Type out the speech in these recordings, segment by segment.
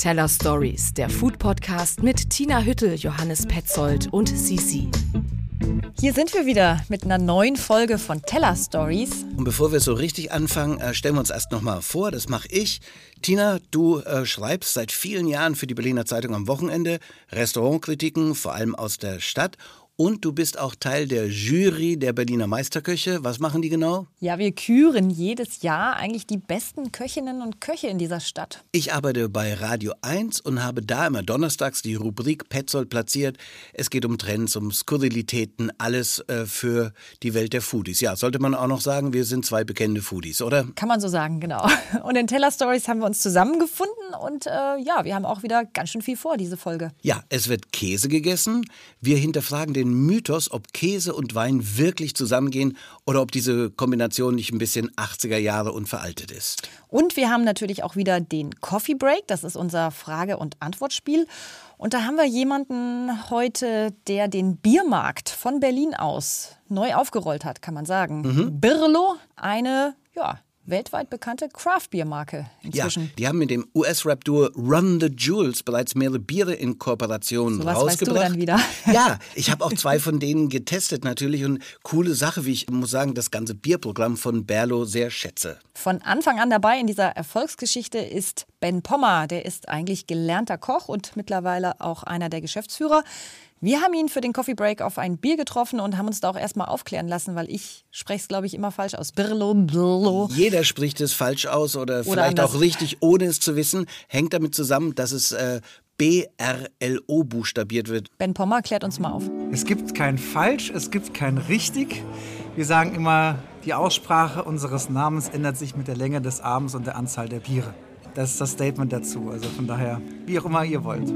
Teller Stories, der Food Podcast mit Tina Hüttel, Johannes Petzold und Sisi. Hier sind wir wieder mit einer neuen Folge von Teller Stories. Und bevor wir so richtig anfangen, äh, stellen wir uns erst nochmal vor, das mache ich. Tina, du äh, schreibst seit vielen Jahren für die Berliner Zeitung am Wochenende Restaurantkritiken, vor allem aus der Stadt. Und du bist auch Teil der Jury der Berliner Meisterköche. Was machen die genau? Ja, wir küren jedes Jahr eigentlich die besten Köchinnen und Köche in dieser Stadt. Ich arbeite bei Radio 1 und habe da immer donnerstags die Rubrik Petzold platziert. Es geht um Trends, um Skurrilitäten, alles äh, für die Welt der Foodies. Ja, sollte man auch noch sagen, wir sind zwei bekennende Foodies, oder? Kann man so sagen, genau. Und in Teller Stories haben wir uns zusammengefunden und äh, ja, wir haben auch wieder ganz schön viel vor, diese Folge. Ja, es wird Käse gegessen. Wir hinterfragen den Mythos, ob Käse und Wein wirklich zusammengehen oder ob diese Kombination nicht ein bisschen 80er Jahre und veraltet ist. Und wir haben natürlich auch wieder den Coffee Break. Das ist unser Frage- und Antwortspiel. Und da haben wir jemanden heute, der den Biermarkt von Berlin aus neu aufgerollt hat, kann man sagen. Mhm. Birlo, eine ja, weltweit bekannte Craft-Bier-Marke inzwischen. Ja, die haben mit dem US-Rap-Duo Run the Jewels bereits mehrere Biere in Kooperation so was rausgebracht. Weißt du dann wieder? ja, ich habe auch zwei von denen getestet natürlich und coole Sache, wie ich muss sagen, das ganze Bierprogramm von Berlo sehr schätze. Von Anfang an dabei in dieser Erfolgsgeschichte ist Ben Pommer, der ist eigentlich gelernter Koch und mittlerweile auch einer der Geschäftsführer. Wir haben ihn für den Coffee Break auf ein Bier getroffen und haben uns da auch erstmal aufklären lassen, weil ich spreche es, glaube ich, immer falsch aus. Birlo, Birlo. Jeder spricht es falsch aus oder, oder vielleicht anders. auch richtig, ohne es zu wissen. Hängt damit zusammen, dass es äh, B-R-L-O buchstabiert wird. Ben Pommer klärt uns mal auf. Es gibt kein falsch, es gibt kein richtig. Wir sagen immer, die Aussprache unseres Namens ändert sich mit der Länge des Abends und der Anzahl der Biere. Das ist das Statement dazu. Also von daher, wie auch immer ihr wollt.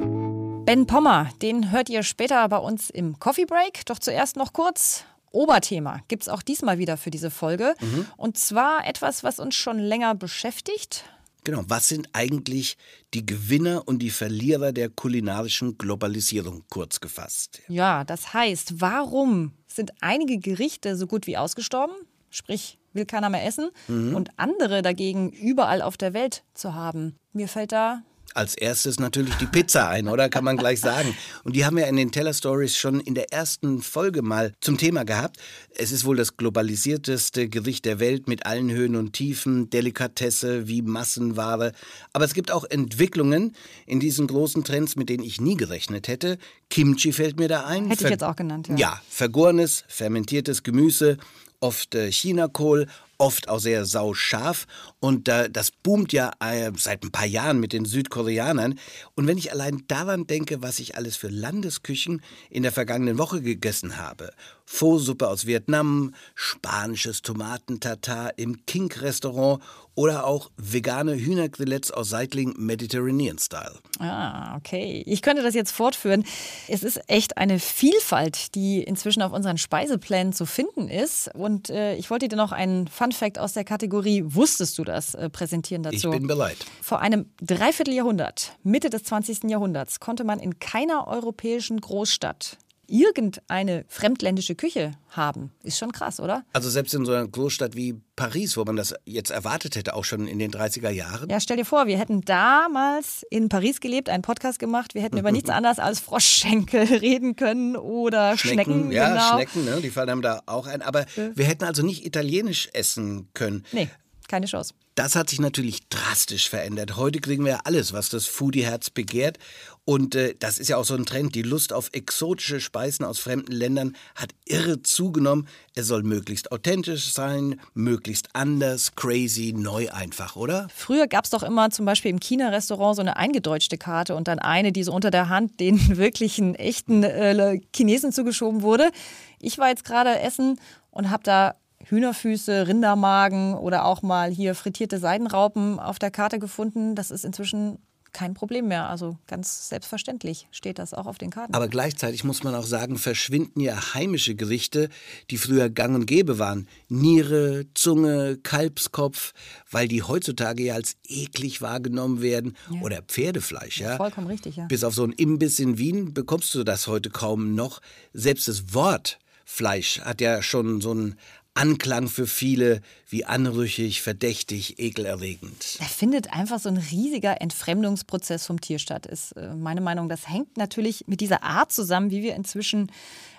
Ben Pommer, den hört ihr später bei uns im Coffee Break. Doch zuerst noch kurz. Oberthema gibt es auch diesmal wieder für diese Folge. Mhm. Und zwar etwas, was uns schon länger beschäftigt. Genau, was sind eigentlich die Gewinner und die Verlierer der kulinarischen Globalisierung, kurz gefasst? Ja, das heißt, warum sind einige Gerichte so gut wie ausgestorben? Sprich, will keiner mehr essen. Mhm. Und andere dagegen überall auf der Welt zu haben. Mir fällt da als erstes natürlich die Pizza ein, oder? Kann man gleich sagen. Und die haben wir in den Teller Stories schon in der ersten Folge mal zum Thema gehabt. Es ist wohl das globalisierteste Gericht der Welt mit allen Höhen und Tiefen, Delikatesse wie Massenware. Aber es gibt auch Entwicklungen in diesen großen Trends, mit denen ich nie gerechnet hätte. Kimchi fällt mir da ein. Hätte Ver ich jetzt auch genannt, ja. Ja, vergorenes, fermentiertes Gemüse, oft äh, Chinakohl, oft auch sehr sauscharf. Und äh, das boomt ja äh, seit ein paar Jahren mit den Südkoreanern. Und wenn ich allein daran denke, was ich alles für Landesküchen in der vergangenen Woche gegessen habe. Pho-Suppe aus Vietnam, spanisches Tomatentatar im King-Restaurant oder auch vegane Hühnergrillets aus Seitling Mediterranean Style. Ah, okay. Ich könnte das jetzt fortführen. Es ist echt eine Vielfalt, die inzwischen auf unseren Speiseplänen zu finden ist. Und äh, ich wollte dir noch einen Fun Fact aus der Kategorie Wusstest du das äh, präsentieren dazu. Ich bin bereit. Vor einem Dreivierteljahrhundert, Mitte des 20. Jahrhunderts, konnte man in keiner europäischen Großstadt irgendeine fremdländische Küche haben. Ist schon krass, oder? Also selbst in so einer Großstadt wie Paris, wo man das jetzt erwartet hätte, auch schon in den 30er Jahren. Ja, stell dir vor, wir hätten damals in Paris gelebt, einen Podcast gemacht, wir hätten über nichts anderes als Froschschenkel reden können oder Schnecken. Schnecken ja, genau. Schnecken, ne? die fallen einem da auch ein. Aber wir hätten also nicht italienisch essen können. Nee. Keine Chance. Das hat sich natürlich drastisch verändert. Heute kriegen wir ja alles, was das Foodie-Herz begehrt. Und äh, das ist ja auch so ein Trend. Die Lust auf exotische Speisen aus fremden Ländern hat irre zugenommen. Es soll möglichst authentisch sein, möglichst anders, crazy, neu einfach, oder? Früher gab es doch immer zum Beispiel im China-Restaurant so eine eingedeutschte Karte und dann eine, die so unter der Hand den wirklichen, echten äh, Chinesen zugeschoben wurde. Ich war jetzt gerade essen und habe da Hühnerfüße, Rindermagen oder auch mal hier frittierte Seidenraupen auf der Karte gefunden. Das ist inzwischen kein Problem mehr. Also ganz selbstverständlich steht das auch auf den Karten. Aber gleichzeitig muss man auch sagen, verschwinden ja heimische Gerichte, die früher gang und gäbe waren. Niere, Zunge, Kalbskopf, weil die heutzutage ja als eklig wahrgenommen werden. Ja. Oder Pferdefleisch, ja. Vollkommen richtig, ja. Bis auf so einen Imbiss in Wien bekommst du das heute kaum noch. Selbst das Wort Fleisch hat ja schon so einen Anklang für viele wie anrüchig, verdächtig, ekelerregend. Er findet einfach so ein riesiger Entfremdungsprozess vom Tier statt, ist äh, meine Meinung. Das hängt natürlich mit dieser Art zusammen, wie wir inzwischen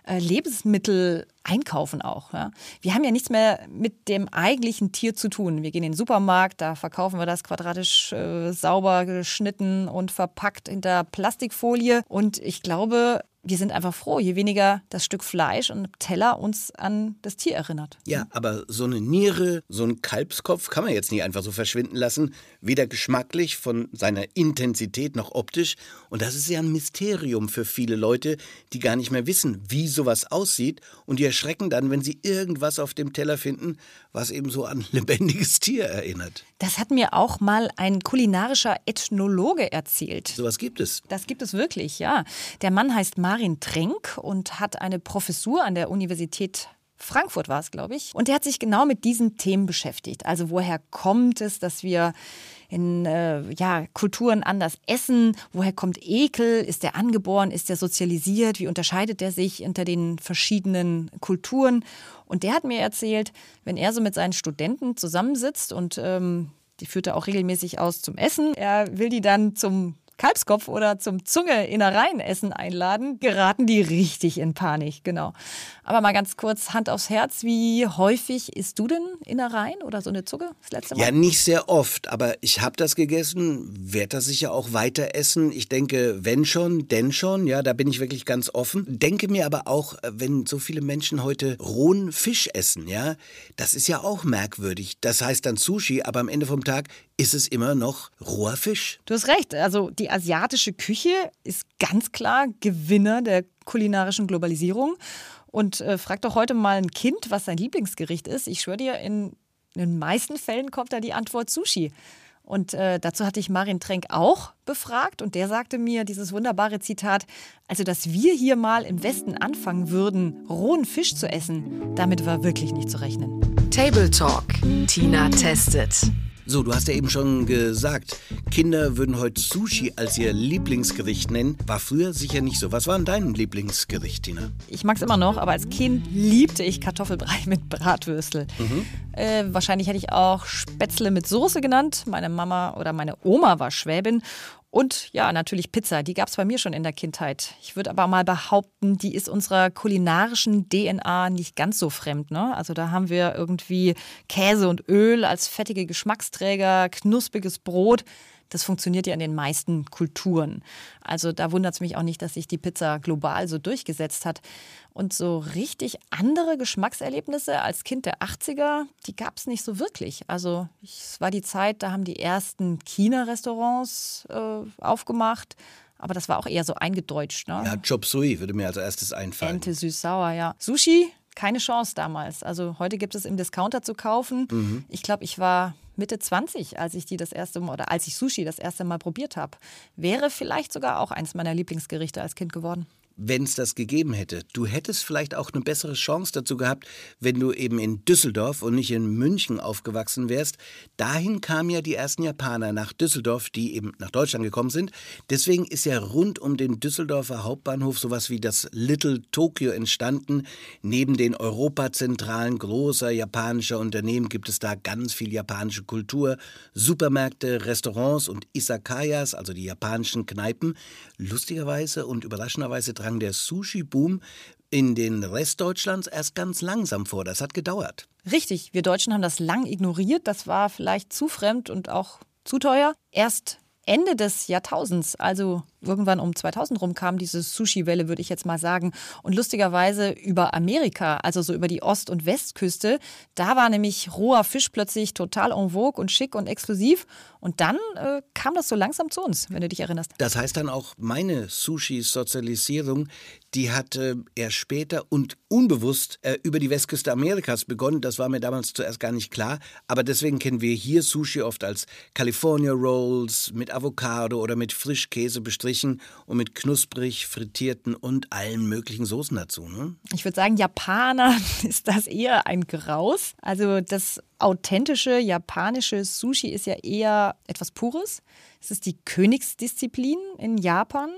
äh, Lebensmittel einkaufen auch. Wir haben ja nichts mehr mit dem eigentlichen Tier zu tun. Wir gehen in den Supermarkt, da verkaufen wir das quadratisch äh, sauber geschnitten und verpackt hinter Plastikfolie. Und ich glaube, wir sind einfach froh, je weniger das Stück Fleisch und Teller uns an das Tier erinnert. Ja, aber so eine Niere, so ein Kalbskopf kann man jetzt nicht einfach so verschwinden lassen, weder geschmacklich von seiner Intensität noch optisch. Und das ist ja ein Mysterium für viele Leute, die gar nicht mehr wissen, wie sowas aussieht und die erschrecken dann, wenn sie irgendwas auf dem Teller finden, was eben so an lebendiges Tier erinnert. Das hat mir auch mal ein kulinarischer Ethnologe erzählt. Sowas gibt es. Das gibt es wirklich, ja. Der Mann heißt Marin Trenk und hat eine Professur an der Universität Frankfurt war es, glaube ich. Und der hat sich genau mit diesen Themen beschäftigt. Also woher kommt es, dass wir in äh, ja, Kulturen anders essen? Woher kommt Ekel? Ist der angeboren? Ist der sozialisiert? Wie unterscheidet der sich unter den verschiedenen Kulturen? Und der hat mir erzählt, wenn er so mit seinen Studenten zusammensitzt und ähm, die führt er auch regelmäßig aus zum Essen. Er will die dann zum Kalbskopf oder zum Zunge-Innereienessen einladen, geraten die richtig in Panik, genau. Aber mal ganz kurz Hand aufs Herz, wie häufig isst du denn Innereien oder so eine Zunge das letzte Mal? Ja, nicht sehr oft, aber ich habe das gegessen, werde das sicher auch weiter essen. Ich denke, wenn schon, denn schon, ja, da bin ich wirklich ganz offen. Denke mir aber auch, wenn so viele Menschen heute rohen Fisch essen, ja, das ist ja auch merkwürdig. Das heißt dann Sushi, aber am Ende vom Tag ist es immer noch roher Fisch. Du hast recht. Also die asiatische Küche ist ganz klar Gewinner der kulinarischen Globalisierung. Und äh, frag doch heute mal ein Kind, was sein Lieblingsgericht ist. Ich schwöre dir, in, in den meisten Fällen kommt da die Antwort Sushi. Und äh, dazu hatte ich Marin Trenk auch befragt und der sagte mir dieses wunderbare Zitat, also dass wir hier mal im Westen anfangen würden, rohen Fisch zu essen, damit war wirklich nicht zu rechnen. Table Talk. Tina testet. So, du hast ja eben schon gesagt, Kinder würden heute Sushi als ihr Lieblingsgericht nennen. War früher sicher nicht so. Was war denn dein Lieblingsgericht, Tina? Ich mag es immer noch, aber als Kind liebte ich Kartoffelbrei mit Bratwürstel. Mhm. Äh, wahrscheinlich hätte ich auch Spätzle mit Soße genannt. Meine Mama oder meine Oma war Schwäbin und ja, natürlich Pizza, die gab es bei mir schon in der Kindheit. Ich würde aber mal behaupten, die ist unserer kulinarischen DNA nicht ganz so fremd. Ne? Also da haben wir irgendwie Käse und Öl als fettige Geschmacksträger, knuspriges Brot das funktioniert ja in den meisten Kulturen. Also da wundert es mich auch nicht, dass sich die Pizza global so durchgesetzt hat. Und so richtig andere Geschmackserlebnisse als Kind der 80er, die gab es nicht so wirklich. Also es war die Zeit, da haben die ersten China-Restaurants äh, aufgemacht. Aber das war auch eher so eingedeutscht. Ne? Ja, Chop Suey würde mir als erstes einfallen. Ente süß-sauer, ja. Sushi, keine Chance damals. Also heute gibt es im Discounter zu kaufen. Mhm. Ich glaube, ich war Mitte 20, als ich die das erste Mal oder als ich Sushi das erste Mal probiert habe. Wäre vielleicht sogar auch eins meiner Lieblingsgerichte als Kind geworden wenn es das gegeben hätte. Du hättest vielleicht auch eine bessere Chance dazu gehabt, wenn du eben in Düsseldorf und nicht in München aufgewachsen wärst. Dahin kamen ja die ersten Japaner nach Düsseldorf, die eben nach Deutschland gekommen sind. Deswegen ist ja rund um den Düsseldorfer Hauptbahnhof sowas wie das Little Tokyo entstanden. Neben den Europazentralen großer japanischer Unternehmen gibt es da ganz viel japanische Kultur, Supermärkte, Restaurants und Isakayas, also die japanischen Kneipen. Lustigerweise und überraschenderweise drang der Sushi-Boom in den Rest Deutschlands erst ganz langsam vor. Das hat gedauert. Richtig, wir Deutschen haben das lang ignoriert. Das war vielleicht zu fremd und auch zu teuer. Erst Ende des Jahrtausends, also irgendwann um 2000 rum, kam diese Sushi-Welle, würde ich jetzt mal sagen. Und lustigerweise über Amerika, also so über die Ost- und Westküste, da war nämlich roher Fisch plötzlich total en vogue und schick und exklusiv. Und dann äh, kam das so langsam zu uns, wenn du dich erinnerst. Das heißt dann auch, meine Sushi-Sozialisierung, die hat äh, erst später und unbewusst äh, über die Westküste Amerikas begonnen. Das war mir damals zuerst gar nicht klar. Aber deswegen kennen wir hier Sushi oft als California Rolls mit Avocado oder mit Frischkäse bestrichen und mit knusprig frittierten und allen möglichen Soßen dazu. Ne? Ich würde sagen, Japaner ist das eher ein Graus. Also das authentische japanische Sushi ist ja eher etwas Pures. Es ist die Königsdisziplin in Japan.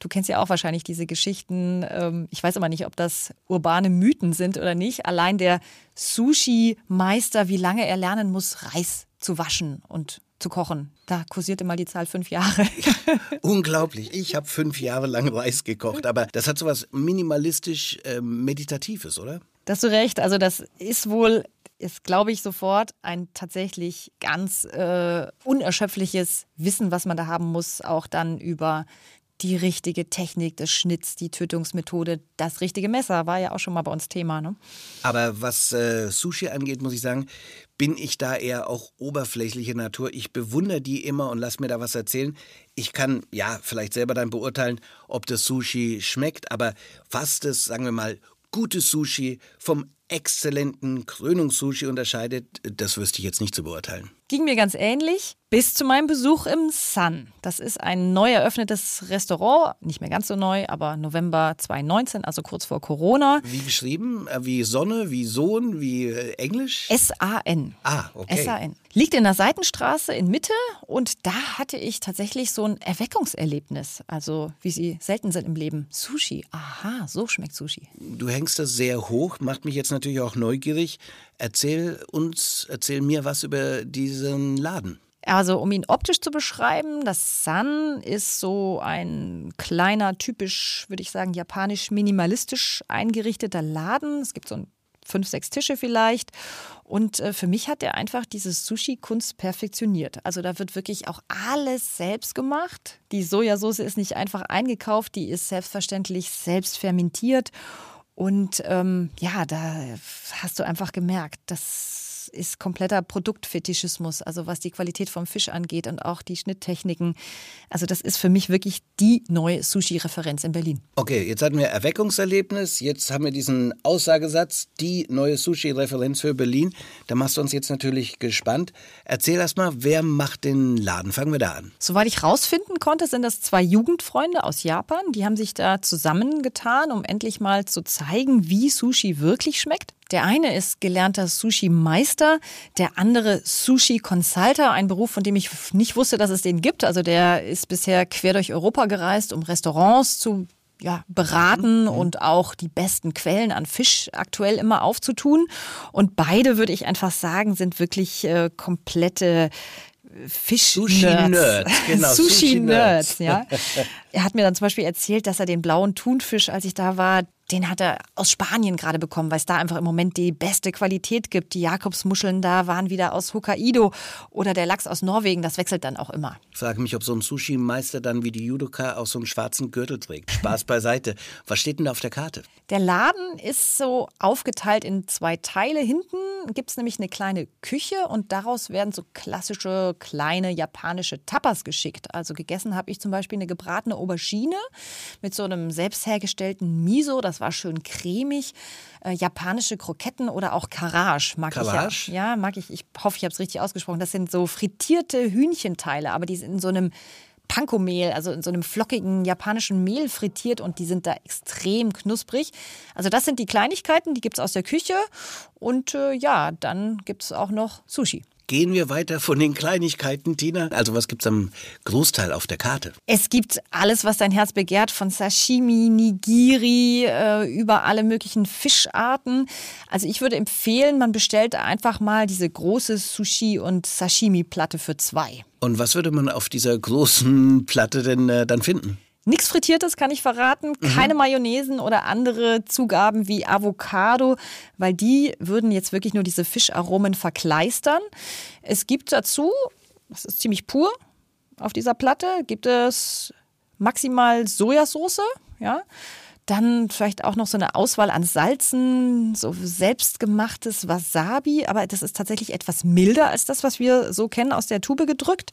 Du kennst ja auch wahrscheinlich diese Geschichten. Ähm, ich weiß aber nicht, ob das urbane Mythen sind oder nicht. Allein der Sushi-Meister, wie lange er lernen muss, Reis zu waschen und zu kochen. Da kursierte mal die Zahl fünf Jahre. Unglaublich. Ich habe fünf Jahre lang Reis gekocht, aber das hat so was minimalistisch äh, meditatives, oder? Da hast du recht. Also das ist wohl, ist glaube ich sofort ein tatsächlich ganz äh, unerschöpfliches Wissen, was man da haben muss, auch dann über die richtige Technik des Schnitts, die Tötungsmethode, das richtige Messer war ja auch schon mal bei uns Thema. Ne? Aber was äh, Sushi angeht, muss ich sagen, bin ich da eher auch oberflächliche Natur. Ich bewundere die immer und lass mir da was erzählen. Ich kann ja vielleicht selber dann beurteilen, ob das Sushi schmeckt, aber was das, sagen wir mal, gutes Sushi vom exzellenten Krönungssushi unterscheidet, das wüsste ich jetzt nicht zu beurteilen. Ging mir ganz ähnlich bis zu meinem Besuch im Sun. Das ist ein neu eröffnetes Restaurant, nicht mehr ganz so neu, aber November 2019, also kurz vor Corona. Wie geschrieben? Äh, wie Sonne, wie Sohn, wie äh, Englisch? S-A-N. Ah, okay. S-A-N. Liegt in der Seitenstraße in Mitte und da hatte ich tatsächlich so ein Erweckungserlebnis. Also, wie sie selten sind im Leben. Sushi. Aha, so schmeckt Sushi. Du hängst das sehr hoch, macht mich jetzt natürlich auch neugierig. Erzähl uns, erzähl mir was über diesen Laden. Also, um ihn optisch zu beschreiben, das Sun ist so ein kleiner, typisch, würde ich sagen, japanisch minimalistisch eingerichteter Laden. Es gibt so ein fünf, sechs Tische vielleicht. Und äh, für mich hat er einfach diese Sushi-Kunst perfektioniert. Also da wird wirklich auch alles selbst gemacht. Die Sojasauce ist nicht einfach eingekauft, die ist selbstverständlich selbst fermentiert. Und ähm, ja, da hast du einfach gemerkt, dass ist kompletter Produktfetischismus, also was die Qualität vom Fisch angeht und auch die Schnitttechniken. Also das ist für mich wirklich die neue Sushi-Referenz in Berlin. Okay, jetzt hatten wir Erweckungserlebnis, jetzt haben wir diesen Aussagesatz, die neue Sushi-Referenz für Berlin. Da machst du uns jetzt natürlich gespannt. Erzähl erst mal, wer macht den Laden? Fangen wir da an. Soweit ich rausfinden konnte, sind das zwei Jugendfreunde aus Japan. Die haben sich da zusammengetan, um endlich mal zu zeigen, wie Sushi wirklich schmeckt. Der eine ist gelernter Sushi-Meister, der andere Sushi-Consulter, ein Beruf, von dem ich nicht wusste, dass es den gibt. Also der ist bisher quer durch Europa gereist, um Restaurants zu ja, beraten mhm. und auch die besten Quellen an Fisch aktuell immer aufzutun. Und beide, würde ich einfach sagen, sind wirklich äh, komplette Fisch Sushi-Nerds, genau. Sushi-Nerds, ja. Er hat mir dann zum Beispiel erzählt, dass er den blauen Thunfisch, als ich da war, den hat er aus Spanien gerade bekommen, weil es da einfach im Moment die beste Qualität gibt. Die Jakobsmuscheln da waren wieder aus Hokkaido oder der Lachs aus Norwegen, das wechselt dann auch immer. Ich frage mich, ob so ein Sushi-Meister dann wie die Judoka auch so einen schwarzen Gürtel trägt. Spaß beiseite. Was steht denn da auf der Karte? Der Laden ist so aufgeteilt in zwei Teile. Hinten gibt es nämlich eine kleine Küche und daraus werden so klassische kleine japanische Tapas geschickt. Also gegessen habe ich zum Beispiel eine gebratene Aubergine mit so einem selbst hergestellten Miso. Das war schön cremig. Äh, japanische Kroketten oder auch Karage mag Karage? ich ja. Ja, mag ich. Ich hoffe, ich habe es richtig ausgesprochen. Das sind so frittierte Hühnchenteile, aber die sind in so einem Panko-Mehl, also in so einem flockigen japanischen Mehl frittiert und die sind da extrem knusprig. Also das sind die Kleinigkeiten, die gibt es aus der Küche. Und äh, ja, dann gibt es auch noch Sushi. Gehen wir weiter von den Kleinigkeiten, Tina. Also was gibt es am Großteil auf der Karte? Es gibt alles, was dein Herz begehrt, von Sashimi, Nigiri, äh, über alle möglichen Fischarten. Also ich würde empfehlen, man bestellt einfach mal diese große Sushi- und Sashimi-Platte für zwei. Und was würde man auf dieser großen Platte denn äh, dann finden? Nichts Frittiertes kann ich verraten, mhm. keine Mayonnaisen oder andere Zugaben wie Avocado, weil die würden jetzt wirklich nur diese Fischaromen verkleistern. Es gibt dazu, das ist ziemlich pur, auf dieser Platte gibt es maximal Sojasauce, ja. Dann vielleicht auch noch so eine Auswahl an Salzen, so selbstgemachtes Wasabi, aber das ist tatsächlich etwas milder als das, was wir so kennen aus der Tube gedrückt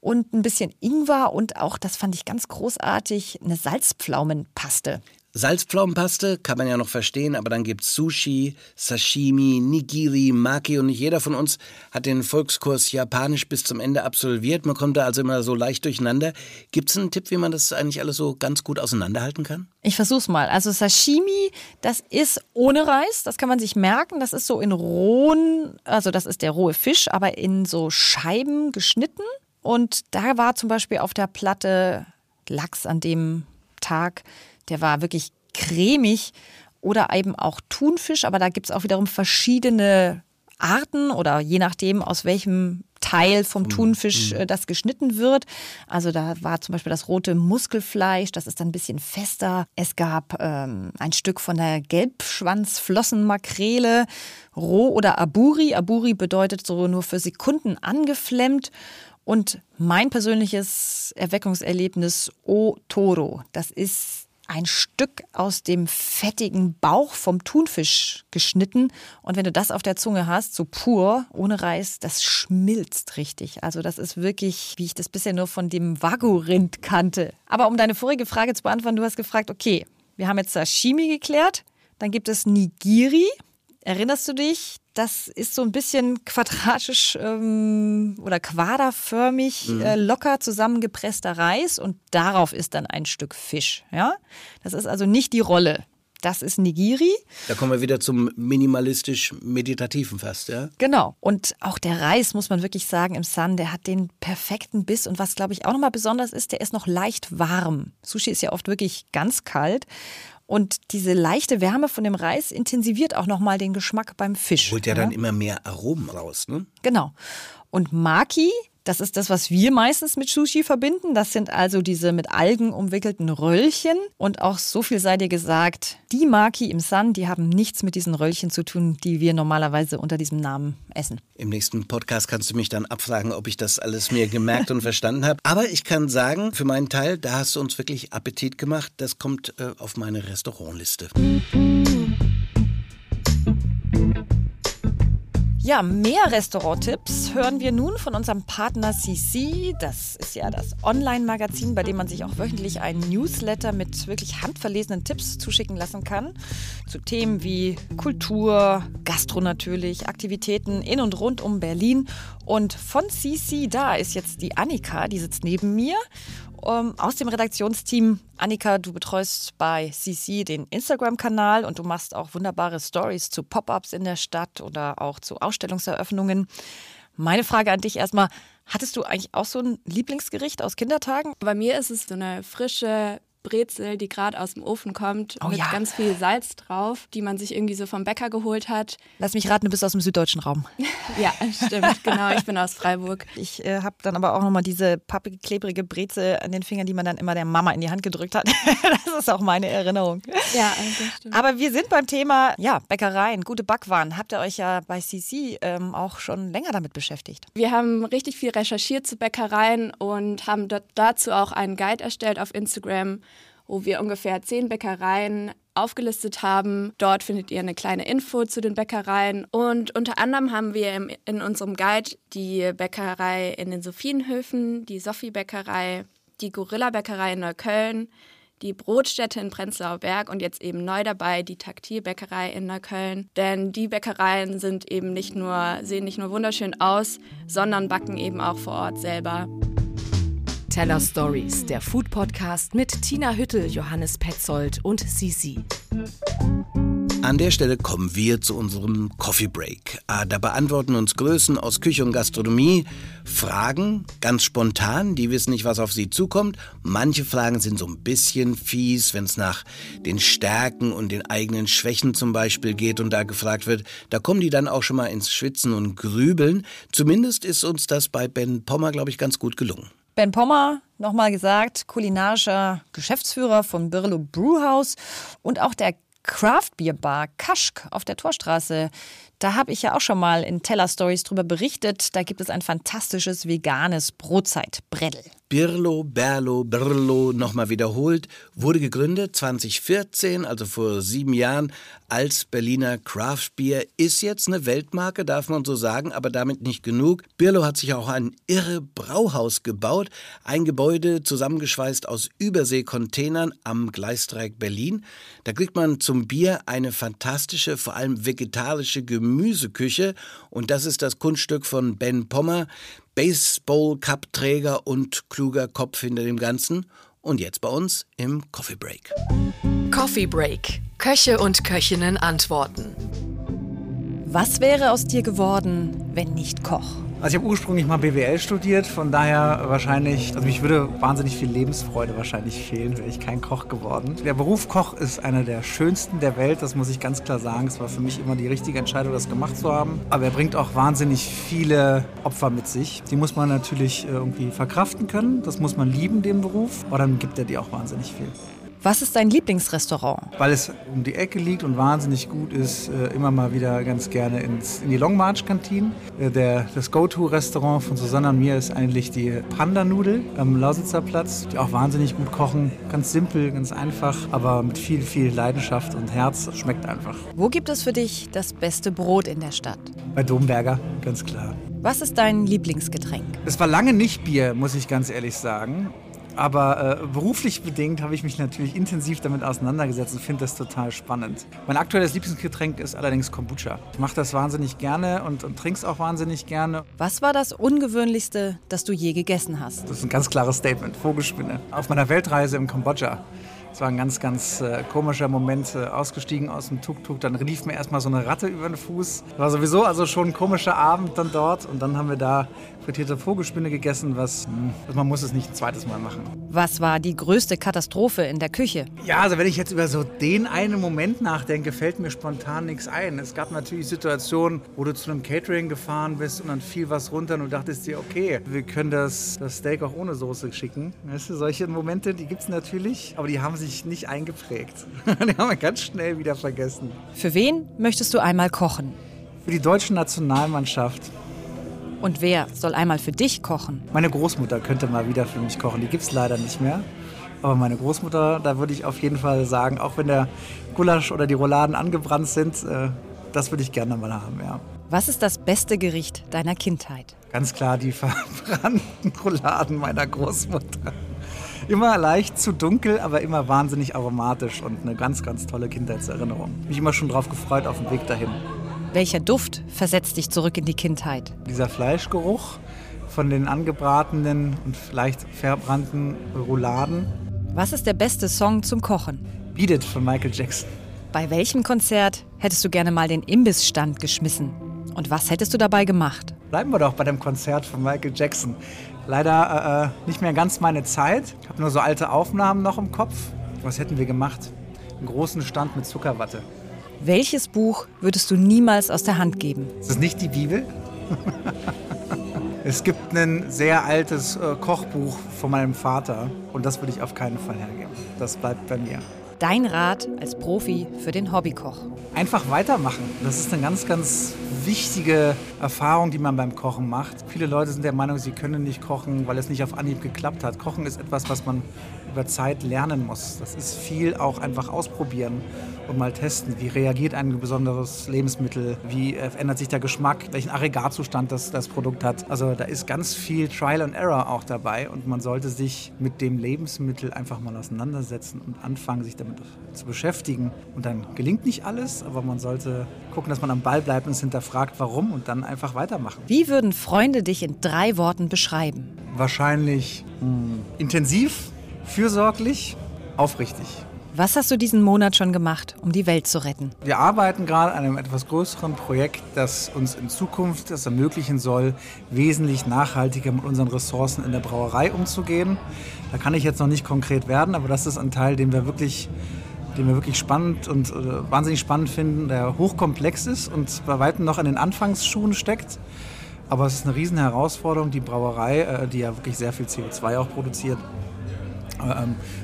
und ein bisschen Ingwer und auch, das fand ich ganz großartig, eine Salzpflaumenpaste. Salzpflaumenpaste kann man ja noch verstehen, aber dann gibt's Sushi, Sashimi, Nigiri, Maki und nicht jeder von uns hat den Volkskurs Japanisch bis zum Ende absolviert. Man kommt da also immer so leicht durcheinander. Gibt's einen Tipp, wie man das eigentlich alles so ganz gut auseinanderhalten kann? Ich versuch's mal. Also Sashimi, das ist ohne Reis, das kann man sich merken. Das ist so in rohen, also das ist der rohe Fisch, aber in so Scheiben geschnitten. Und da war zum Beispiel auf der Platte Lachs, an dem Tag. Der war wirklich cremig oder eben auch Thunfisch, aber da gibt es auch wiederum verschiedene Arten oder je nachdem, aus welchem Teil vom Thunfisch äh, das geschnitten wird. Also da war zum Beispiel das rote Muskelfleisch, das ist dann ein bisschen fester. Es gab ähm, ein Stück von der Gelbschwanzflossenmakrele, roh oder Aburi. Aburi bedeutet so nur für Sekunden angeflemmt. Und mein persönliches Erweckungserlebnis O Toro, das ist ein Stück aus dem fettigen Bauch vom Thunfisch geschnitten. Und wenn du das auf der Zunge hast, so pur, ohne Reis, das schmilzt richtig. Also das ist wirklich, wie ich das bisher nur von dem Wagyu-Rind kannte. Aber um deine vorige Frage zu beantworten, du hast gefragt, okay, wir haben jetzt Sashimi geklärt, dann gibt es Nigiri. Erinnerst du dich? Das ist so ein bisschen quadratisch ähm, oder quaderförmig, mhm. äh, locker zusammengepresster Reis und darauf ist dann ein Stück Fisch. Ja? Das ist also nicht die Rolle. Das ist Nigiri. Da kommen wir wieder zum minimalistisch-meditativen fast, ja? Genau. Und auch der Reis, muss man wirklich sagen, im Sun, der hat den perfekten Biss. Und was, glaube ich, auch nochmal besonders ist, der ist noch leicht warm. Sushi ist ja oft wirklich ganz kalt. Und diese leichte Wärme von dem Reis intensiviert auch nochmal den Geschmack beim Fisch. Holt ja, ja dann immer mehr Aromen raus, ne? Genau. Und Maki, das ist das, was wir meistens mit Sushi verbinden. Das sind also diese mit Algen umwickelten Röllchen. Und auch so viel sei dir gesagt, die Maki im Sun, die haben nichts mit diesen Röllchen zu tun, die wir normalerweise unter diesem Namen essen. Im nächsten Podcast kannst du mich dann abfragen, ob ich das alles mir gemerkt und verstanden habe. Aber ich kann sagen, für meinen Teil, da hast du uns wirklich Appetit gemacht. Das kommt äh, auf meine Restaurantliste. Ja, mehr Restauranttipps hören wir nun von unserem Partner CC. Das ist ja das Online-Magazin, bei dem man sich auch wöchentlich einen Newsletter mit wirklich handverlesenen Tipps zuschicken lassen kann. Zu Themen wie Kultur, Gastro natürlich, Aktivitäten in und rund um Berlin. Und von CC, da ist jetzt die Annika, die sitzt neben mir ähm, aus dem Redaktionsteam. Annika, du betreust bei CC den Instagram-Kanal und du machst auch wunderbare Stories zu Pop-ups in der Stadt oder auch zu Ausstellungseröffnungen. Meine Frage an dich erstmal, hattest du eigentlich auch so ein Lieblingsgericht aus Kindertagen? Bei mir ist es so eine frische Brezel, die gerade aus dem Ofen kommt, oh, mit ja. ganz viel Salz drauf, die man sich irgendwie so vom Bäcker geholt hat. Lass mich raten, du bist aus dem süddeutschen Raum. ja, stimmt, genau. Ich bin aus Freiburg. Ich äh, habe dann aber auch nochmal diese pappige, klebrige Brezel an den Fingern, die man dann immer der Mama in die Hand gedrückt hat. das ist auch meine Erinnerung. Ja, also stimmt. Aber wir sind beim Thema ja, Bäckereien, gute Backwaren. Habt ihr euch ja bei CC ähm, auch schon länger damit beschäftigt? Wir haben richtig viel recherchiert zu Bäckereien und haben dazu auch einen Guide erstellt auf Instagram wo wir ungefähr zehn Bäckereien aufgelistet haben. Dort findet ihr eine kleine Info zu den Bäckereien. Und unter anderem haben wir in unserem Guide die Bäckerei in den Sophienhöfen, die Sophie-Bäckerei, die Gorilla-Bäckerei in Neukölln, die Brotstätte in Prenzlauer Berg und jetzt eben neu dabei die Taktilbäckerei in Neukölln. Denn die Bäckereien sind eben nicht nur, sehen nicht nur wunderschön aus, sondern backen eben auch vor Ort selber. Teller Stories, der Food Podcast mit Tina Hüttel, Johannes Petzold und Sisi. An der Stelle kommen wir zu unserem Coffee Break. Ah, da beantworten uns Größen aus Küche und Gastronomie Fragen, ganz spontan, die wissen nicht, was auf sie zukommt. Manche Fragen sind so ein bisschen fies, wenn es nach den Stärken und den eigenen Schwächen zum Beispiel geht und da gefragt wird, da kommen die dann auch schon mal ins Schwitzen und Grübeln. Zumindest ist uns das bei Ben Pommer, glaube ich, ganz gut gelungen. Ben Pommer, nochmal gesagt, kulinarischer Geschäftsführer von Birlo Brewhouse und auch der Craft Beer Bar Kaschk auf der Torstraße. Da habe ich ja auch schon mal in Teller Stories drüber berichtet. Da gibt es ein fantastisches veganes Brotzeitbreddel. Birlo, Berlo, Birlo, nochmal wiederholt, wurde gegründet 2014, also vor sieben Jahren, als Berliner Craft Beer. Ist jetzt eine Weltmarke, darf man so sagen, aber damit nicht genug. Birlo hat sich auch ein irre Brauhaus gebaut, ein Gebäude zusammengeschweißt aus Überseekontainern am Gleisdreieck Berlin. Da kriegt man zum Bier eine fantastische, vor allem vegetarische Gemüseküche und das ist das Kunststück von Ben Pommer. Baseball-Cup-Träger und kluger Kopf hinter dem Ganzen. Und jetzt bei uns im Coffee Break. Coffee Break. Köche und Köchinnen antworten. Was wäre aus dir geworden, wenn nicht Koch? Also ich habe ursprünglich mal BWL studiert, von daher wahrscheinlich, also mich würde wahnsinnig viel Lebensfreude wahrscheinlich fehlen, wäre ich kein Koch geworden. Der Beruf Koch ist einer der schönsten der Welt, das muss ich ganz klar sagen. Es war für mich immer die richtige Entscheidung, das gemacht zu haben. Aber er bringt auch wahnsinnig viele Opfer mit sich. Die muss man natürlich irgendwie verkraften können, das muss man lieben, den Beruf, aber dann gibt er dir auch wahnsinnig viel. Was ist dein Lieblingsrestaurant? Weil es um die Ecke liegt und wahnsinnig gut ist, äh, immer mal wieder ganz gerne ins, in die Long March Kantine. Äh, das Go-To-Restaurant von Susanne und mir ist eigentlich die Panda-Nudel am Lausitzer Platz, die auch wahnsinnig gut kochen. Ganz simpel, ganz einfach, aber mit viel, viel Leidenschaft und Herz. Schmeckt einfach. Wo gibt es für dich das beste Brot in der Stadt? Bei Domberger, ganz klar. Was ist dein Lieblingsgetränk? Es war lange nicht Bier, muss ich ganz ehrlich sagen. Aber äh, beruflich bedingt habe ich mich natürlich intensiv damit auseinandergesetzt und finde das total spannend. Mein aktuelles Lieblingsgetränk ist allerdings Kombucha. Ich mache das wahnsinnig gerne und, und trinke es auch wahnsinnig gerne. Was war das Ungewöhnlichste, das du je gegessen hast? Das ist ein ganz klares Statement. Vogelspinne. Auf meiner Weltreise im Kambodscha. Es war ein ganz, ganz äh, komischer Moment, äh, ausgestiegen aus dem Tuk-Tuk. Dann rief mir erstmal so eine Ratte über den Fuß. War sowieso also schon ein komischer Abend dann dort. Und dann haben wir da frittierte Vogelspinne gegessen, was mh, hm, man muss es nicht ein zweites Mal machen. Was war die größte Katastrophe in der Küche? Ja, also wenn ich jetzt über so den einen Moment nachdenke, fällt mir spontan nichts ein. Es gab natürlich Situationen, wo du zu einem Catering gefahren bist und dann fiel was runter und du dachtest dir, okay, wir können das, das Steak auch ohne Soße schicken. Weißt du, solche Momente, die gibt es natürlich, aber die haben sich nicht eingeprägt. die haben wir ganz schnell wieder vergessen. Für wen möchtest du einmal kochen? Für die deutsche Nationalmannschaft. Und wer soll einmal für dich kochen? Meine Großmutter könnte mal wieder für mich kochen. Die gibt es leider nicht mehr. Aber meine Großmutter, da würde ich auf jeden Fall sagen, auch wenn der Gulasch oder die Rouladen angebrannt sind, äh, das würde ich gerne mal haben, ja. Was ist das beste Gericht deiner Kindheit? Ganz klar die verbrannten Rouladen meiner Großmutter. Immer leicht zu dunkel, aber immer wahnsinnig aromatisch und eine ganz, ganz tolle Kindheitserinnerung. Mich immer schon drauf gefreut auf dem Weg dahin. Welcher Duft versetzt dich zurück in die Kindheit? Dieser Fleischgeruch von den angebratenen und vielleicht verbrannten Rouladen. Was ist der beste Song zum Kochen? Beat It von Michael Jackson. Bei welchem Konzert hättest du gerne mal den Imbissstand geschmissen? Und was hättest du dabei gemacht? Bleiben wir doch bei dem Konzert von Michael Jackson. Leider äh, äh nicht mehr ganz meine Zeit. Ich habe nur so alte Aufnahmen noch im Kopf. Was hätten wir gemacht? Einen großen Stand mit Zuckerwatte. Welches Buch würdest du niemals aus der Hand geben? Ist das nicht die Bibel? es gibt ein sehr altes äh, Kochbuch von meinem Vater und das würde ich auf keinen Fall hergeben. Das bleibt bei mir. Dein Rat als Profi für den Hobbykoch? Einfach weitermachen. Das ist eine ganz, ganz wichtige Erfahrung, die man beim Kochen macht. Viele Leute sind der Meinung, sie können nicht kochen, weil es nicht auf Anhieb geklappt hat. Kochen ist etwas, was man über Zeit lernen muss. Das ist viel auch einfach ausprobieren und mal testen. Wie reagiert ein besonderes Lebensmittel? Wie äh, ändert sich der Geschmack? Welchen Aggregatzustand das, das Produkt hat? Also da ist ganz viel Trial and Error auch dabei und man sollte sich mit dem Lebensmittel einfach mal auseinandersetzen und anfangen, sich damit zu beschäftigen. Und dann gelingt nicht alles, aber man sollte gucken, dass man am Ball bleibt und es hinterfragt, warum und dann einfach weitermachen. Wie würden Freunde dich in drei Worten beschreiben? Wahrscheinlich mh, hm, intensiv, fürsorglich, aufrichtig. Was hast du diesen Monat schon gemacht, um die Welt zu retten? Wir arbeiten gerade an einem etwas größeren Projekt, das uns in Zukunft es ermöglichen soll, wesentlich nachhaltiger mit unseren Ressourcen in der Brauerei umzugehen. Da kann ich jetzt noch nicht konkret werden, aber das ist ein Teil, den wir wirklich den wir wirklich spannend und äh, wahnsinnig spannend finden, der hochkomplex ist und bei weitem noch in den Anfangsschuhen steckt. Aber es ist eine riesen Herausforderung, die Brauerei, äh, die ja wirklich sehr viel CO2 auch produziert,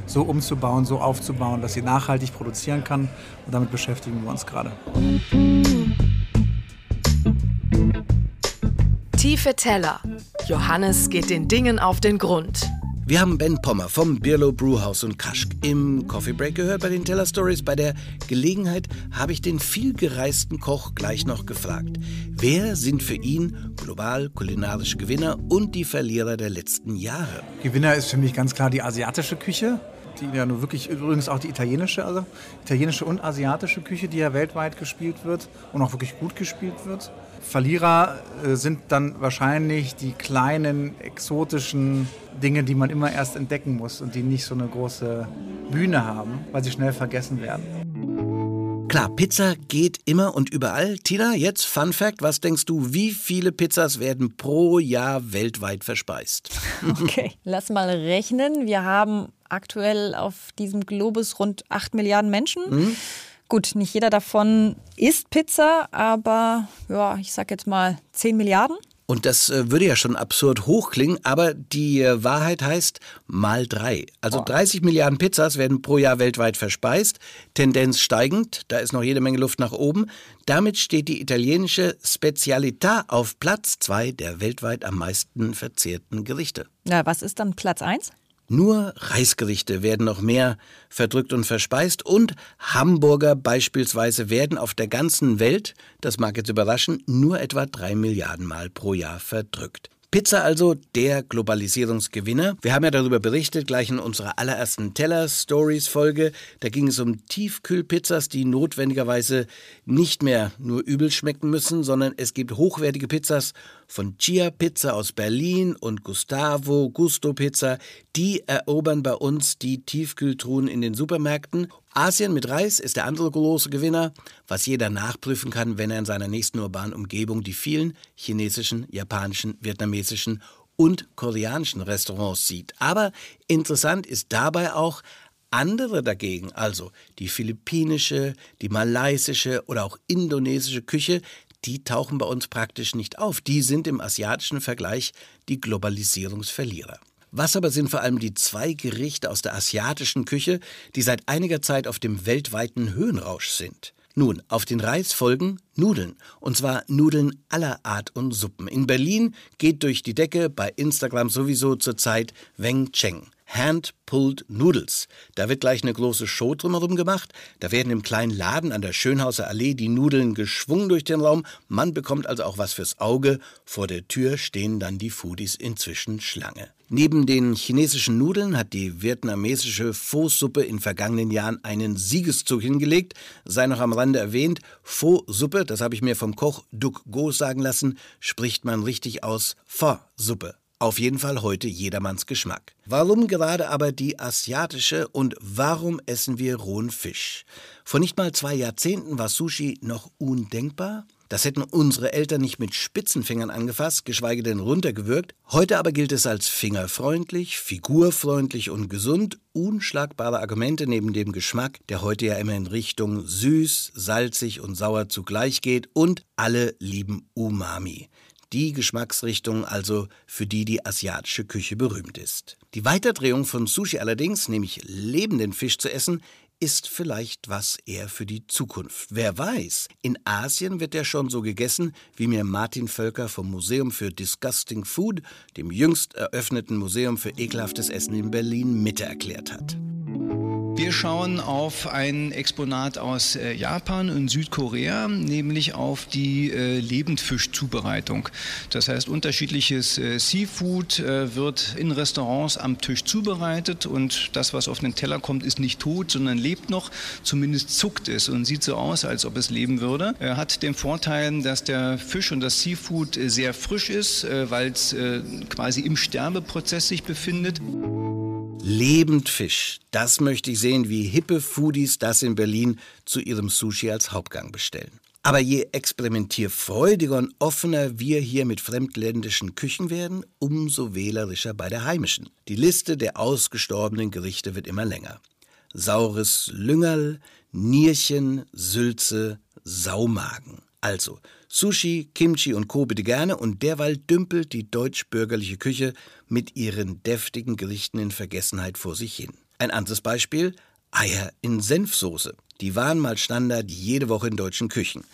so umzubauen, so aufzubauen, dass sie nachhaltig produzieren kann. Und damit beschäftigen wir uns gerade. Tiefe Teller. Johannes geht den Dingen auf den Grund. Wir haben Ben Pommer vom Birlo Brewhouse und Kaschk im Coffee Break gehört bei den Teller Stories. Bei der Gelegenheit habe ich den vielgereisten Koch gleich noch gefragt. Wer sind für ihn global kulinarische Gewinner und die Verlierer der letzten Jahre? Gewinner ist für mich ganz klar die asiatische Küche die ja nur wirklich übrigens auch die italienische, also italienische und asiatische Küche, die ja weltweit gespielt wird und auch wirklich gut gespielt wird. Verlierer äh, sind dann wahrscheinlich die kleinen exotischen Dinge, die man immer erst entdecken muss und die nicht so eine große Bühne haben, weil sie schnell vergessen werden. Klar, Pizza geht immer und überall. Tina, jetzt Fun Fact, was denkst du, wie viele Pizzas werden pro Jahr weltweit verspeist? Okay, lass mal rechnen. Wir haben aktuell auf diesem Globus rund 8 Milliarden Menschen. Mhm. Gut, nicht jeder davon isst Pizza, aber ja, ich sag jetzt mal 10 Milliarden. Und das äh, würde ja schon absurd hochklingen, aber die äh, Wahrheit heißt mal drei. Also 30 Milliarden Pizzas werden pro Jahr weltweit verspeist, Tendenz steigend, da ist noch jede Menge Luft nach oben. Damit steht die italienische Spezialità auf Platz zwei der weltweit am meisten verzehrten Gerichte. Na, was ist dann Platz eins? Nur Reisgerichte werden noch mehr verdrückt und verspeist und Hamburger beispielsweise werden auf der ganzen Welt, das mag jetzt überraschen, nur etwa drei Milliarden Mal pro Jahr verdrückt. Pizza also der Globalisierungsgewinner. Wir haben ja darüber berichtet, gleich in unserer allerersten Teller-Stories-Folge. Da ging es um Tiefkühlpizzas, die notwendigerweise nicht mehr nur übel schmecken müssen, sondern es gibt hochwertige Pizzas von Chia Pizza aus Berlin und Gustavo Gusto Pizza. Die erobern bei uns die Tiefkühltruhen in den Supermärkten Asien mit Reis ist der andere große Gewinner, was jeder nachprüfen kann, wenn er in seiner nächsten urbanen Umgebung die vielen chinesischen, japanischen, vietnamesischen und koreanischen Restaurants sieht. Aber interessant ist dabei auch, andere dagegen, also die philippinische, die malaysische oder auch indonesische Küche, die tauchen bei uns praktisch nicht auf. Die sind im asiatischen Vergleich die Globalisierungsverlierer. Was aber sind vor allem die zwei Gerichte aus der asiatischen Küche, die seit einiger Zeit auf dem weltweiten Höhenrausch sind? Nun, auf den Reis folgen Nudeln. Und zwar Nudeln aller Art und Suppen. In Berlin geht durch die Decke, bei Instagram sowieso zurzeit Weng Cheng. Hand-Pulled Noodles. Da wird gleich eine große Show drumherum gemacht. Da werden im kleinen Laden an der Schönhauser Allee die Nudeln geschwungen durch den Raum. Man bekommt also auch was fürs Auge. Vor der Tür stehen dann die Foodies inzwischen Schlange. Neben den chinesischen Nudeln hat die vietnamesische Pho-Suppe in vergangenen Jahren einen Siegeszug hingelegt. Sei noch am Rande erwähnt, Pho-Suppe, das habe ich mir vom Koch Duc Go sagen lassen, spricht man richtig aus Pho-Suppe. Auf jeden Fall heute jedermanns Geschmack. Warum gerade aber die asiatische und warum essen wir rohen Fisch? Vor nicht mal zwei Jahrzehnten war Sushi noch undenkbar. Das hätten unsere Eltern nicht mit Spitzenfingern angefasst, geschweige denn runtergewürgt. Heute aber gilt es als fingerfreundlich, figurfreundlich und gesund. Unschlagbare Argumente neben dem Geschmack, der heute ja immer in Richtung süß, salzig und sauer zugleich geht. Und alle lieben Umami die Geschmacksrichtung also, für die die asiatische Küche berühmt ist. Die Weiterdrehung von Sushi allerdings, nämlich lebenden Fisch zu essen, ist vielleicht was eher für die Zukunft. Wer weiß, in Asien wird er schon so gegessen, wie mir Martin Völker vom Museum für Disgusting Food, dem jüngst eröffneten Museum für ekelhaftes Essen in Berlin, Mitte erklärt hat. Wir schauen auf ein Exponat aus äh, Japan und Südkorea, nämlich auf die äh, Lebendfischzubereitung. Das heißt, unterschiedliches äh, Seafood wird in Restaurants am Tisch zubereitet und das, was auf den Teller kommt, ist nicht tot, sondern lebt noch. Zumindest zuckt es und sieht so aus, als ob es leben würde. Er hat den Vorteil, dass der Fisch und das Seafood sehr frisch ist, weil es quasi im Sterbeprozess sich befindet. Lebend Fisch. Das möchte ich sehen, wie hippe Foodies das in Berlin zu ihrem Sushi als Hauptgang bestellen. Aber je experimentierfreudiger und offener wir hier mit fremdländischen Küchen werden, umso wählerischer bei der heimischen. Die Liste der ausgestorbenen Gerichte wird immer länger. Saures Lüngerl, Nierchen, Sülze, Saumagen. Also Sushi, Kimchi und Co. bitte gerne und derweil dümpelt die deutsch-bürgerliche Küche mit ihren deftigen Gerichten in Vergessenheit vor sich hin. Ein anderes Beispiel, Eier in Senfsoße. Die waren mal Standard jede Woche in deutschen Küchen.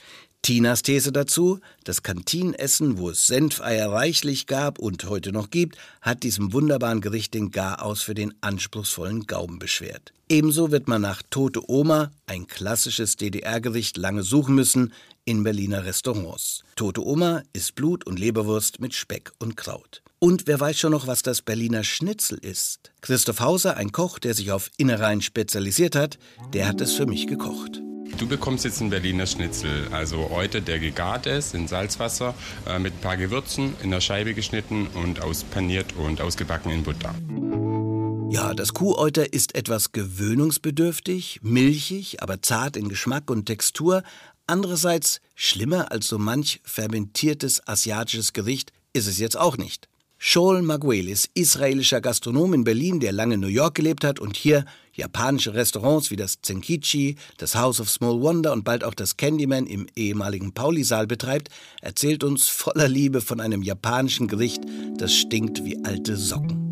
Tinas These dazu, das Kantinenessen, wo es Senfeier reichlich gab und heute noch gibt, hat diesem wunderbaren Gericht den Garaus für den anspruchsvollen Gaumen beschwert. Ebenso wird man nach Tote Oma, ein klassisches DDR-Gericht, lange suchen müssen in Berliner Restaurants. Tote Oma ist Blut und Leberwurst mit Speck und Kraut. Und wer weiß schon noch, was das Berliner Schnitzel ist? Christoph Hauser, ein Koch, der sich auf Innereien spezialisiert hat, der hat es für mich gekocht. Du bekommst jetzt einen Berliner Schnitzel, also heute der gegart ist in Salzwasser äh, mit ein paar Gewürzen in der Scheibe geschnitten und auspaniert und ausgebacken in Butter. Ja, das Kuhäuter ist etwas gewöhnungsbedürftig, milchig, aber zart in Geschmack und Textur. Andererseits schlimmer als so manch fermentiertes asiatisches Gericht ist es jetzt auch nicht. Shoal Maguelis, israelischer Gastronom in Berlin, der lange in New York gelebt hat und hier japanische Restaurants wie das Zenkichi, das House of Small Wonder und bald auch das Candyman im ehemaligen Pauli-Saal betreibt, erzählt uns voller Liebe von einem japanischen Gericht, das stinkt wie alte Socken.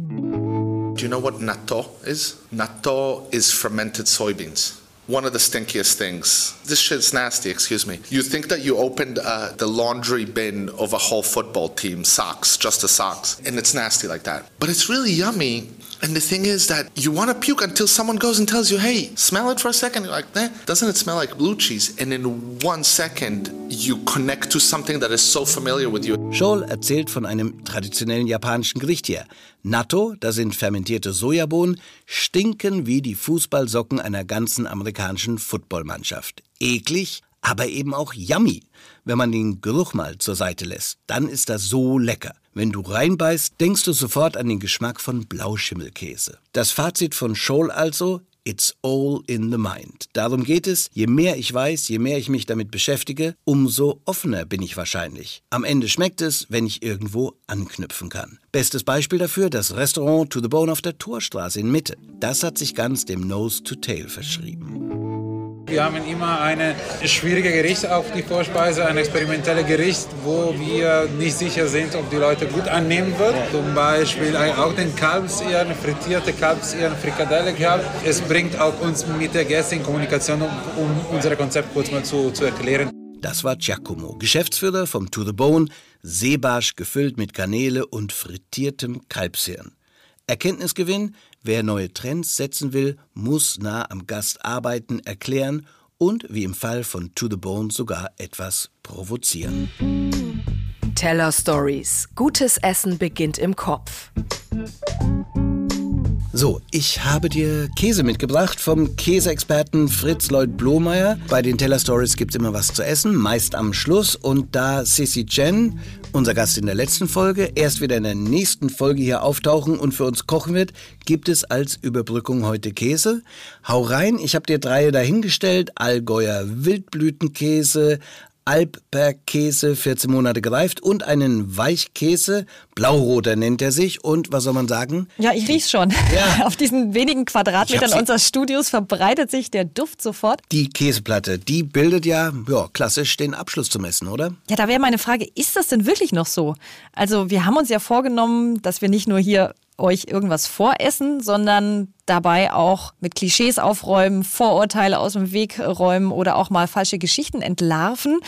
Do you know what natto is? Natto is fermented soybeans. One of the stinkiest things. This shit's nasty, excuse me. You think that you opened uh, the laundry bin of a whole football team, socks, just the socks, and it's nasty like that. But it's really yummy and the thing is that you want to puke until someone goes and tells you, hey, smell it for a second. You're like, eh, doesn't it smell like blue cheese? And in one second, you connect to something that is so familiar with you. Joel erzählt von einem traditionellen japanischen Gericht hier. Natto, das sind fermentierte Sojabohnen, stinken wie die Fußballsocken einer ganzen amerikanischen Footballmannschaft. Eklig, aber eben auch yummy. Wenn man den Geruch mal zur Seite lässt, dann ist das so lecker. Wenn du reinbeißt, denkst du sofort an den Geschmack von Blauschimmelkäse. Das Fazit von Scholl also, It's all in the mind. Darum geht es, je mehr ich weiß, je mehr ich mich damit beschäftige, umso offener bin ich wahrscheinlich. Am Ende schmeckt es, wenn ich irgendwo anknüpfen kann. Bestes Beispiel dafür das Restaurant To the Bone auf der Torstraße in Mitte. Das hat sich ganz dem Nose to Tail verschrieben. Wir haben immer ein schwieriges Gericht auf die Vorspeise, ein experimentelles Gericht, wo wir nicht sicher sind, ob die Leute gut annehmen wird. Zum Beispiel auch den Kalbsirren, frittierte Kalbsirren, Frikadelle gehabt. Es bringt auch uns mit der Gäste in Kommunikation, um, um unser Konzept kurz mal zu, zu erklären. Das war Giacomo, Geschäftsführer vom To the Bone, Seebarsch gefüllt mit Kanäle und frittiertem Kalbshirn. Erkenntnisgewinn, wer neue Trends setzen will, muss nah am Gast arbeiten, erklären und, wie im Fall von To the Bone, sogar etwas provozieren. Teller Stories. Gutes Essen beginnt im Kopf. So, ich habe dir Käse mitgebracht vom Käseexperten Fritz Lloyd Blomeyer. Bei den Teller Stories gibt es immer was zu essen, meist am Schluss. Und da Sissy Chen, unser Gast in der letzten Folge, erst wieder in der nächsten Folge hier auftauchen und für uns kochen wird, gibt es als Überbrückung heute Käse. Hau rein, ich habe dir drei dahingestellt. Allgäuer Wildblütenkäse, Alpbergkäse, 14 Monate gereift und einen Weichkäse, blauroter nennt er sich und was soll man sagen? Ja, ich riech's schon. Ja. Auf diesen wenigen Quadratmetern unseres Studios verbreitet sich der Duft sofort. Die Käseplatte, die bildet ja, ja klassisch den Abschluss zum Essen, oder? Ja, da wäre meine Frage, ist das denn wirklich noch so? Also wir haben uns ja vorgenommen, dass wir nicht nur hier euch irgendwas voressen, sondern dabei auch mit Klischees aufräumen, Vorurteile aus dem Weg räumen oder auch mal falsche Geschichten entlarven.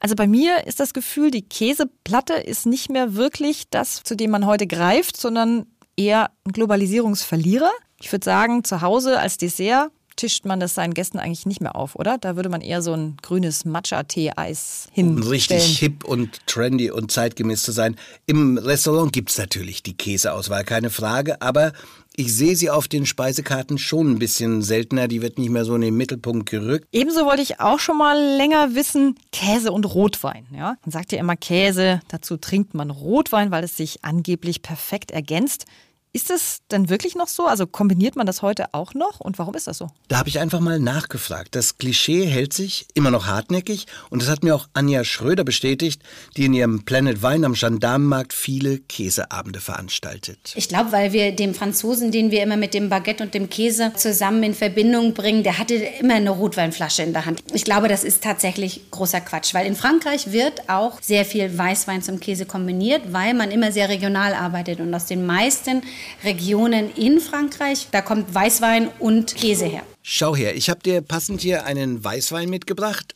Also bei mir ist das Gefühl, die Käseplatte ist nicht mehr wirklich das, zu dem man heute greift, sondern eher ein Globalisierungsverlierer. Ich würde sagen, zu Hause als Dessert tischt man das seinen Gästen eigentlich nicht mehr auf, oder? Da würde man eher so ein grünes Matcha-Tee-Eis hin. Richtig hip und trendy und zeitgemäß zu sein. Im Restaurant gibt es natürlich die Käseauswahl, keine Frage, aber ich sehe sie auf den Speisekarten schon ein bisschen seltener. Die wird nicht mehr so in den Mittelpunkt gerückt. Ebenso wollte ich auch schon mal länger wissen, Käse und Rotwein. Ja? Man sagt ja immer Käse, dazu trinkt man Rotwein, weil es sich angeblich perfekt ergänzt. Ist das denn wirklich noch so? Also kombiniert man das heute auch noch? Und warum ist das so? Da habe ich einfach mal nachgefragt. Das Klischee hält sich immer noch hartnäckig und das hat mir auch Anja Schröder bestätigt, die in ihrem Planet Wein am Gendarmenmarkt viele Käseabende veranstaltet. Ich glaube, weil wir dem Franzosen, den wir immer mit dem Baguette und dem Käse zusammen in Verbindung bringen, der hatte immer eine Rotweinflasche in der Hand. Ich glaube, das ist tatsächlich großer Quatsch, weil in Frankreich wird auch sehr viel Weißwein zum Käse kombiniert, weil man immer sehr regional arbeitet und aus den meisten Regionen in Frankreich. Da kommt Weißwein und Käse her. Schau her, ich habe dir passend hier einen Weißwein mitgebracht.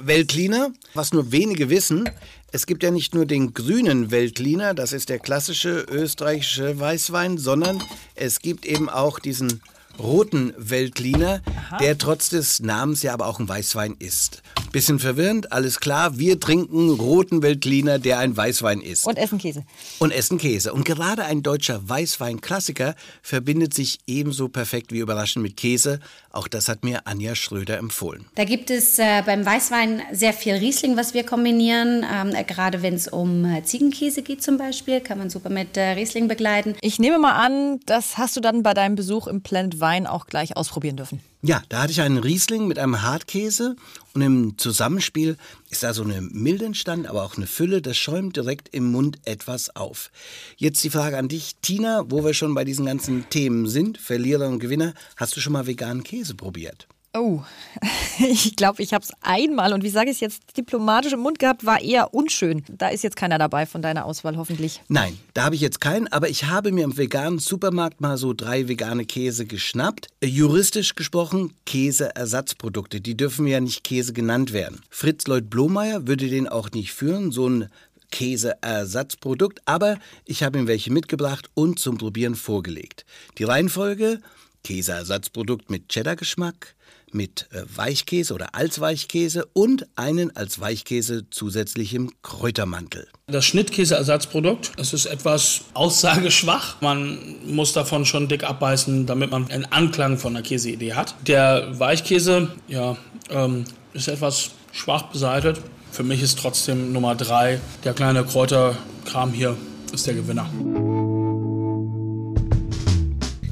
Weltliner, was nur wenige wissen, es gibt ja nicht nur den grünen Weltliner, das ist der klassische österreichische Weißwein, sondern es gibt eben auch diesen roten Weltliner, Aha. der trotz des Namens ja aber auch ein Weißwein ist. bisschen verwirrend, alles klar. Wir trinken roten Weltliner, der ein Weißwein ist. Und essen Käse. Und essen Käse. Und gerade ein deutscher Weißwein-Klassiker verbindet sich ebenso perfekt wie überraschend mit Käse. Auch das hat mir Anja Schröder empfohlen. Da gibt es äh, beim Weißwein sehr viel Riesling, was wir kombinieren. Ähm, äh, gerade wenn es um äh, Ziegenkäse geht zum Beispiel, kann man super mit äh, Riesling begleiten. Ich nehme mal an, das hast du dann bei deinem Besuch im Planet Wein auch gleich ausprobieren dürfen. Ja, da hatte ich einen Riesling mit einem Hartkäse und im Zusammenspiel ist da so eine Milde entstanden, aber auch eine Fülle, das schäumt direkt im Mund etwas auf. Jetzt die Frage an dich, Tina, wo wir schon bei diesen ganzen Themen sind, Verlierer und Gewinner, hast du schon mal veganen Käse probiert? Oh, ich glaube, ich habe es einmal und wie sage ich es jetzt diplomatisch im Mund gehabt, war eher unschön. Da ist jetzt keiner dabei von deiner Auswahl hoffentlich. Nein, da habe ich jetzt keinen, aber ich habe mir im veganen Supermarkt mal so drei vegane Käse geschnappt. Äh, juristisch gesprochen Käseersatzprodukte, die dürfen ja nicht Käse genannt werden. Fritz Lloyd Blomeyer würde den auch nicht führen, so ein Käseersatzprodukt, aber ich habe ihm welche mitgebracht und zum Probieren vorgelegt. Die Reihenfolge Käseersatzprodukt mit Cheddar-Geschmack, mit äh, Weichkäse oder als Weichkäse und einen als Weichkäse zusätzlichem Kräutermantel. Das Schnittkäseersatzprodukt, es ist etwas aussageschwach. Man muss davon schon dick abbeißen, damit man einen Anklang von der Käseidee hat. Der Weichkäse, ja, ähm, ist etwas schwach beseitet. Für mich ist trotzdem Nummer drei der kleine Kräuterkram hier ist der Gewinner.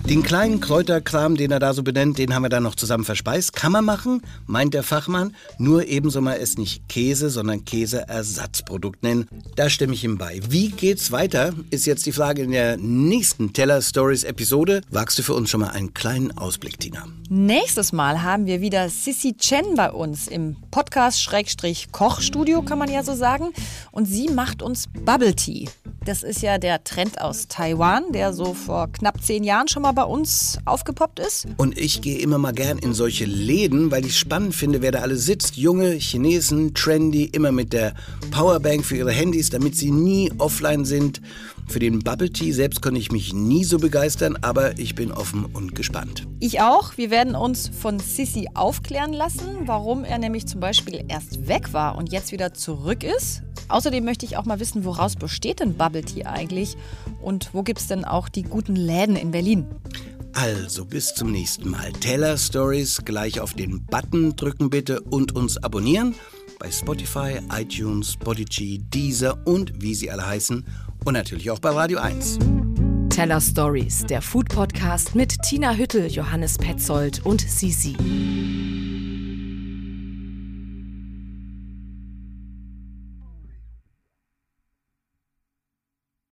Den kleinen Kräuterkram, den er da so benennt, den haben wir dann noch zusammen verspeist. Kann man machen, meint der Fachmann. Nur ebenso mal es nicht Käse, sondern Käseersatzprodukt nennen. Da stimme ich ihm bei. Wie geht's weiter, ist jetzt die Frage in der nächsten Teller Stories Episode. Wagst du für uns schon mal einen kleinen Ausblick, Tina? Nächstes Mal haben wir wieder Sissy Chen bei uns im Podcast-Kochstudio, kann man ja so sagen. Und sie macht uns Bubble Tea. Das ist ja der Trend aus Taiwan, der so vor knapp zehn Jahren schon mal bei uns aufgepoppt ist. Und ich gehe immer mal gern in solche Läden, weil ich spannend finde, wer da alle sitzt. Junge Chinesen, trendy, immer mit der Powerbank für ihre Handys, damit sie nie offline sind. Für den Bubble Tea selbst konnte ich mich nie so begeistern, aber ich bin offen und gespannt. Ich auch. Wir werden uns von Sissy aufklären lassen, warum er nämlich zum Beispiel erst weg war und jetzt wieder zurück ist. Außerdem möchte ich auch mal wissen, woraus besteht denn Bubble Tea eigentlich und wo gibt es denn auch die guten Läden in Berlin? Also bis zum nächsten Mal. Teller Stories gleich auf den Button drücken bitte und uns abonnieren bei Spotify, iTunes, Spotify, Deezer und wie sie alle heißen und natürlich auch bei Radio 1. Teller Stories, der Food Podcast mit Tina Hüttel, Johannes Petzold und Sisi.